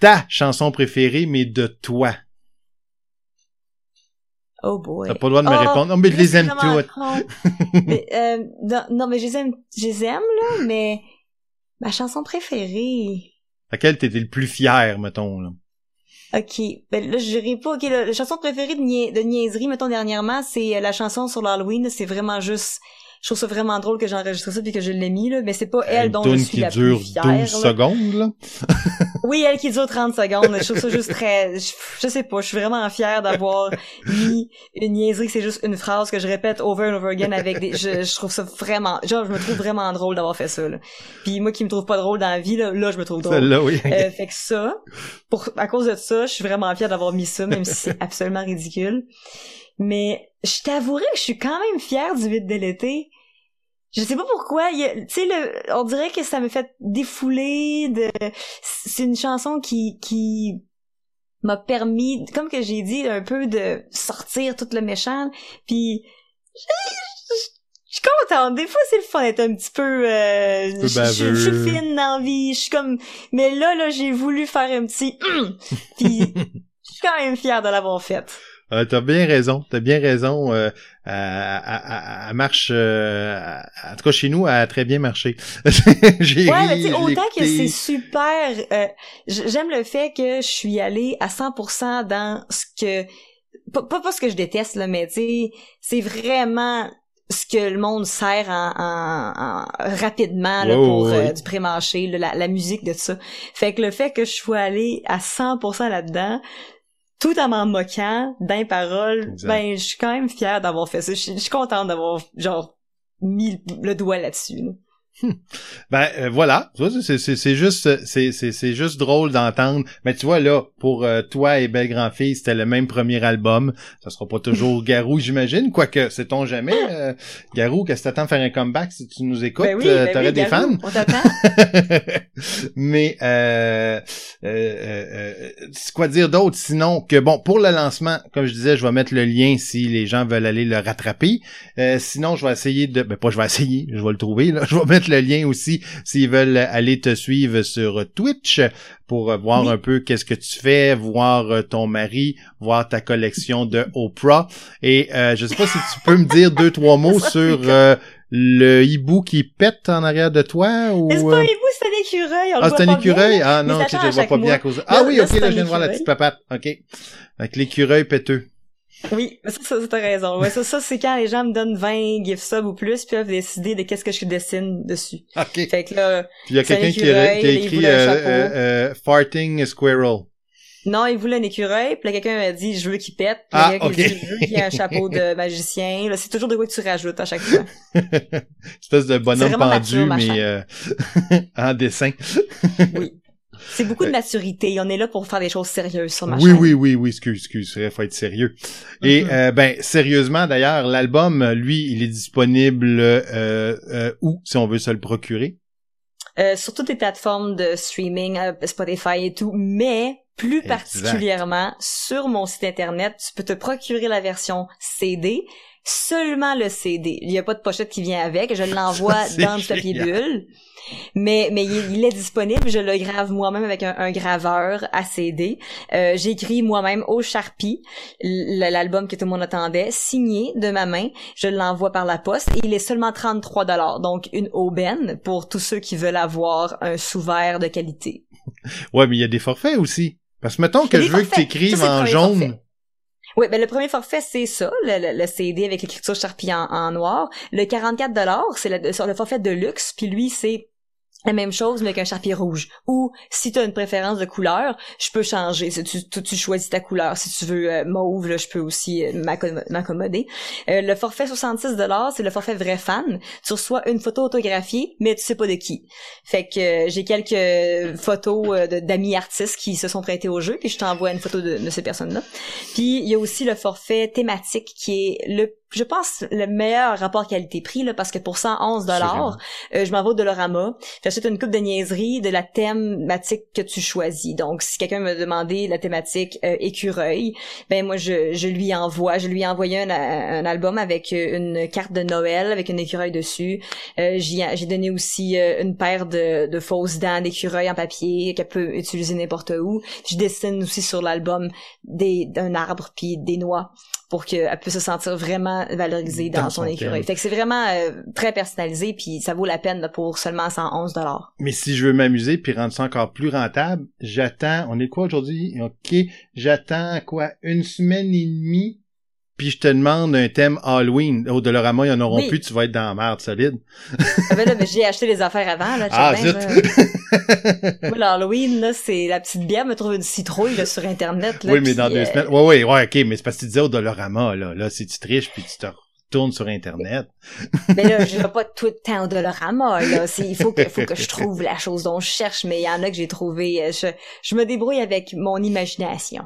Ta chanson préférée, mais de toi. Oh boy. T'as pas le droit de me Oh, répondre. Non, mais je les aime toutes. (laughs) mais, euh, non, non, mais je les aime, je les aime là, mais ma chanson préférée. Laquelle t'étais le plus fier, mettons, là? Ok, ben là je dirais pas. Ok, la, la chanson préférée de, nia- de niaiserie, mettons dernièrement, c'est euh, la chanson sur l'Halloween. C'est vraiment juste. Je trouve ça vraiment drôle que j'ai enregistré ça puis que je l'ai mis là, mais c'est pas elle Une dont je suis qui la dure plus fière. 12 là. secondes, là. (laughs) Oui, elle qui dure 30 secondes. Je trouve ça juste très... Je, je sais pas, je suis vraiment fière d'avoir (laughs) mis une niaiserie c'est juste une phrase que je répète over and over again avec des... Je, je trouve ça vraiment... Genre, je me trouve vraiment drôle d'avoir fait ça, là. Puis moi qui me trouve pas drôle dans la vie, là, là je me trouve drôle. Celle-là, oui. Euh, fait que ça, pour, à cause de ça, je suis vraiment fière d'avoir mis ça, même si c'est absolument ridicule. Mais je t'avouerais que je suis quand même fière du vide de l'été. Je sais pas pourquoi, tu sais, le, on dirait que ça me fait défouler de, c'est une chanson qui, qui m'a permis, comme que j'ai dit, un peu de sortir tout le méchant, puis je, suis contente. Des fois, c'est le fun d'être un petit peu, euh, peu je, suis fine dans vie, je suis comme, mais là, là, j'ai voulu faire un petit, (clears throat) puis (laughs) je suis quand même fière de l'avoir faite. Euh, t'as bien raison, t'as bien raison. Euh, elle, elle- elle marche, euh, en tout cas chez nous, elle a très bien marché. (laughs) J'ai Ouais, ri, mais tu autant que c'est super, euh, j'aime le fait que je suis allée à 100% dans ce que, pas, pas, pas ce que je déteste, là, mais tu c'est vraiment ce que le monde sert en, en- en- rapidement là, pour euh, du pré-marché, la, la musique de tout ça. Fait que le fait que je sois allée à 100% là-dedans, tout en m'en moquant d'un parole, ben je suis quand même fière d'avoir fait ça. Je suis je suis contente d'avoir genre mis le doigt là-dessus. là. Ben euh, voilà, Tu vois, c'est juste c'est c'est c'est juste drôle d'entendre. Mais tu vois là, pour euh, toi et Belle Grand Fille, c'était le même premier album. Ça sera pas toujours (laughs) Garou, j'imagine. Quoique, sait-on jamais. euh, Garou, qu'est-ce que t'attends de faire un comeback si tu nous écoutes Ben oui, euh, ben T'aurais oui, des Garou, fans? On t'attend. (laughs) Mais euh, euh, c'est quoi dire d'autre? Sinon que bon pour le lancement, comme je disais, je vais mettre le lien si les gens veulent aller le rattraper. Euh, sinon, je vais essayer de, ben pas je vais essayer, je vais le trouver là. (laughs) Je vais mettre le lien aussi s'ils veulent aller te suivre sur Twitch pour euh, voir Oui. un peu qu'est-ce que tu fais, voir euh, ton mari, voir ta collection de Oprah. Et euh, je sais pas si tu peux me dire deux trois (laughs) mots sur euh, le hibou qui pète en arrière de toi ou c'est euh, pas un hibou, c'est un écureuil. On ah, c'est un bien, écureuil? Ah non, ok, je le vois pas bien à cause. Ah oui, ok, là, je viens de voir la petite papate. Ok. Avec l'écureuil péteux. Oui, mais ça, ça, t'as raison. Ouais, ça, ça, c'est quand les gens me donnent 20 gift subs ou plus, puis peuvent décider de qu'est-ce que je dessine dessus. (laughs) Ok. Fait que là, il y a quelqu'un qui, a- écureuil, qui a il écrit euh, euh, euh, Farting Squirrel. Non, il voulait un écureuil, puis là, quelqu'un a dit je veux qu'il pète, puis Ah, quelqu'un qui ok. dit je veux qu'il ait un chapeau de (laughs) magicien. Là, c'est toujours de quoi que tu rajoutes à chaque fois. (laughs) Espèce de bonhomme pendu, ma mais euh, en dessin. Oui. C'est beaucoup de maturité. On est là pour faire des choses sérieuses sur ma Oui, chaîne. oui, oui, oui, excuse, excuse, il faut être sérieux. Et Mhm. euh, ben sérieusement d'ailleurs, l'album, lui, il est disponible euh, euh, où si on veut se le procurer? Euh, sur toutes les plateformes de streaming, euh, Spotify et tout, mais plus Exact. particulièrement sur mon site internet, tu peux te procurer la version CD, seulement le CD. Il n'y a pas de pochette qui vient avec, je l'envoie (laughs) dans du papier bulle. Mais, mais il, il est disponible, je le grave moi-même avec un, un graveur à CD. Euh, J'ai écrit moi-même au Sharpie l'album que tout le monde attendait, signé de ma main. Je l'envoie par la poste et il est seulement 33 dollars, donc une aubaine pour tous ceux qui veulent avoir un sous-verre de qualité. Ouais, mais il y a des forfaits aussi. Parce que mettons que je veux que tu écrives le en jaune. Oui, ben le premier forfait c'est ça, le, le- CD avec l'écriture Sharpie en, en noir. Le 44 dollars, c'est le, sur le forfait de luxe, puis lui c'est la même chose mais avec un Sharpie rouge. Ou si tu as une préférence de couleur, je peux changer. Si tu, tu, choisis ta couleur. Si tu veux euh, mauve, là, je peux aussi euh, m'accom- m'accommoder. Euh, le forfait 66 dollars, c'est le forfait vrai fan. Tu reçois une photo autographiée, mais tu sais pas de qui. Fait que euh, j'ai quelques photos euh, de- d'amis artistes qui se sont prêtés au jeu, puis je t'envoie une photo de, de ces personnes-là. Puis il y a aussi le forfait thématique qui est le je pense le meilleur rapport qualité-prix là parce que pour 111 dollars, euh, je m'en vais au Dolorama, j'achète une coupe de niaiserie de la thématique que tu choisis. Donc si quelqu'un me demandait la thématique euh, écureuil, ben moi je, je lui envoie, je lui ai envoyé un, un album avec euh, une carte de Noël avec un écureuil dessus. Euh, j'ai donné aussi une paire de, de fausses dents d'écureuil en papier qu'elle peut utiliser n'importe où. Je dessine aussi sur l'album des d'un arbre puis des noix pour qu'elle puisse se sentir vraiment valorisée dans, Dans son, thème. Fait que c'est vraiment euh, très personnalisé puis ça vaut la peine là, pour seulement 111 dollars. Mais si je veux m'amuser puis rendre ça encore plus rentable, j'attends, on est quoi aujourd'hui? OK, j'attends quoi? Une semaine et demie, puis je te demande un thème Halloween. Au Dolorama, ils en auront Oui. plus, tu vas être dans la merde solide. Ah ben là, ben, j'ai acheté les affaires avant là, Ah, zut! Moi, l'Halloween, là, c'est la petite bière me trouve une citrouille là, sur Internet. Là, oui, mais dans deux euh, semaines. Ouais, ouais, ouais, OK, mais c'est parce que tu disais au Dolorama, là. Là, si tu triches puis tu te retournes sur Internet. Mais là, je vais pas tout le temps au Dolorama, là. Il faut que, faut que je (laughs) trouve la chose dont je cherche, mais il y en a que j'ai trouvé. euh, Je, je me débrouille avec mon imagination.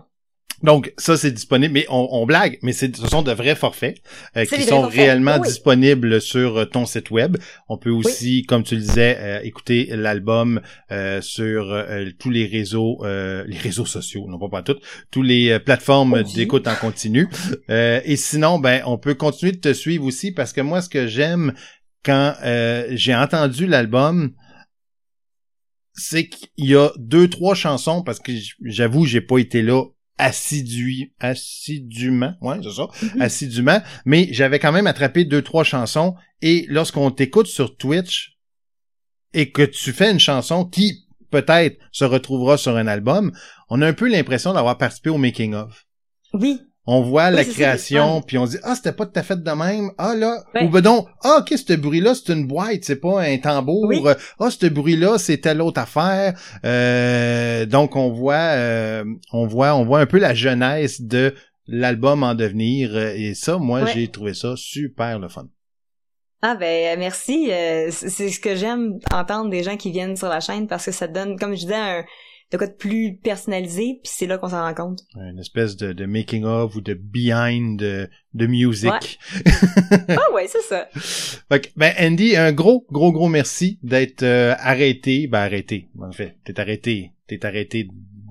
Donc, ça, c'est disponible, mais on, on blague, mais ce sont de vrais forfaits euh, qui sont forfaits, réellement oui. disponibles sur euh, ton site web. On peut aussi, comme tu le disais, euh, écouter l'album euh, sur euh, tous les réseaux, euh, les réseaux sociaux, non pas pas toutes, tous les euh, plateformes d'écoute en continu. Euh, et sinon, ben, on peut continuer de te suivre aussi parce que moi, ce que j'aime quand euh, j'ai entendu l'album, c'est qu'il y a deux, trois chansons, parce que j'avoue, j'ai pas été là assidu, assidûment, ouais, c'est ça, Mhm. assidûment, mais j'avais quand même attrapé deux, trois chansons, et lorsqu'on t'écoute sur Twitch, et que tu fais une chanson qui, peut-être, se retrouvera sur un album, on a un peu l'impression d'avoir participé au making-of. Oui. On voit Oui, la création, puis on dit ah c'était pas tout à fait de même. Ah là, Ouais. ou ben donc ah ok ce bruit là c'est une boîte, c'est pas un tambour. Oui. Ah ce bruit là c'est telle autre affaire. Euh, donc on voit euh, on voit on voit un peu la jeunesse de l'album en devenir et ça moi Ouais. j'ai trouvé ça super le fun. Ah ben merci. euh, c'est c'est ce que j'aime entendre des gens qui viennent sur la chaîne parce que ça donne, comme je disais, un de quoi de plus personnalisé, puis c'est là qu'on s'en rend compte. Une espèce de, de making of ou de behind de, de music. (laughs) Ah ouais, c'est ça. Fait que, ben Andy, un gros, gros, gros merci d'être euh, arrêté. Ben arrêté. En fait, t'es arrêté. T'es arrêté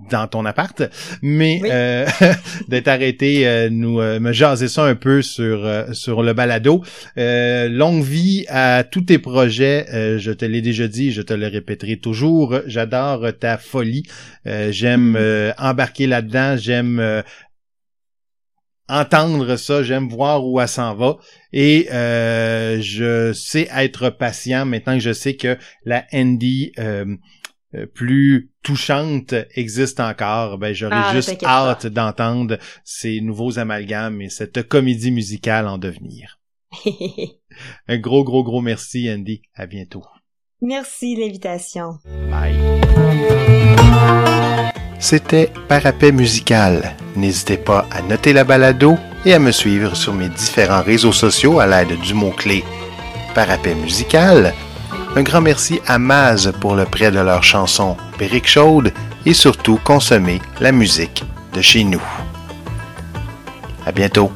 dans ton appart, mais Oui. euh, (laughs) d'être arrêté, euh, nous euh, me jaser ça un peu sur euh, sur le balado. Euh, longue vie à tous tes projets. Euh, je te l'ai déjà dit, je te le répéterai toujours. J'adore ta folie. Euh, j'aime Mm. euh, embarquer là-dedans. J'aime euh, entendre ça, j'aime voir où elle s'en va et euh, je sais être patient maintenant que je sais que la Andy euh, plus touchante existe encore, ben j'aurais Ah, juste hâte d'entendre ces nouveaux amalgames et cette comédie musicale en devenir. (laughs) Un gros gros gros merci Andy, à bientôt. merci de l'invitation. Bye. C'était Parapet musical. N'hésitez pas à noter la balado et à me suivre sur mes différents réseaux sociaux à l'aide du mot-clé Parapet musical. Un grand merci à Maz pour le prêt de leur chanson Périque chaude et surtout consommer la musique de chez nous. À bientôt.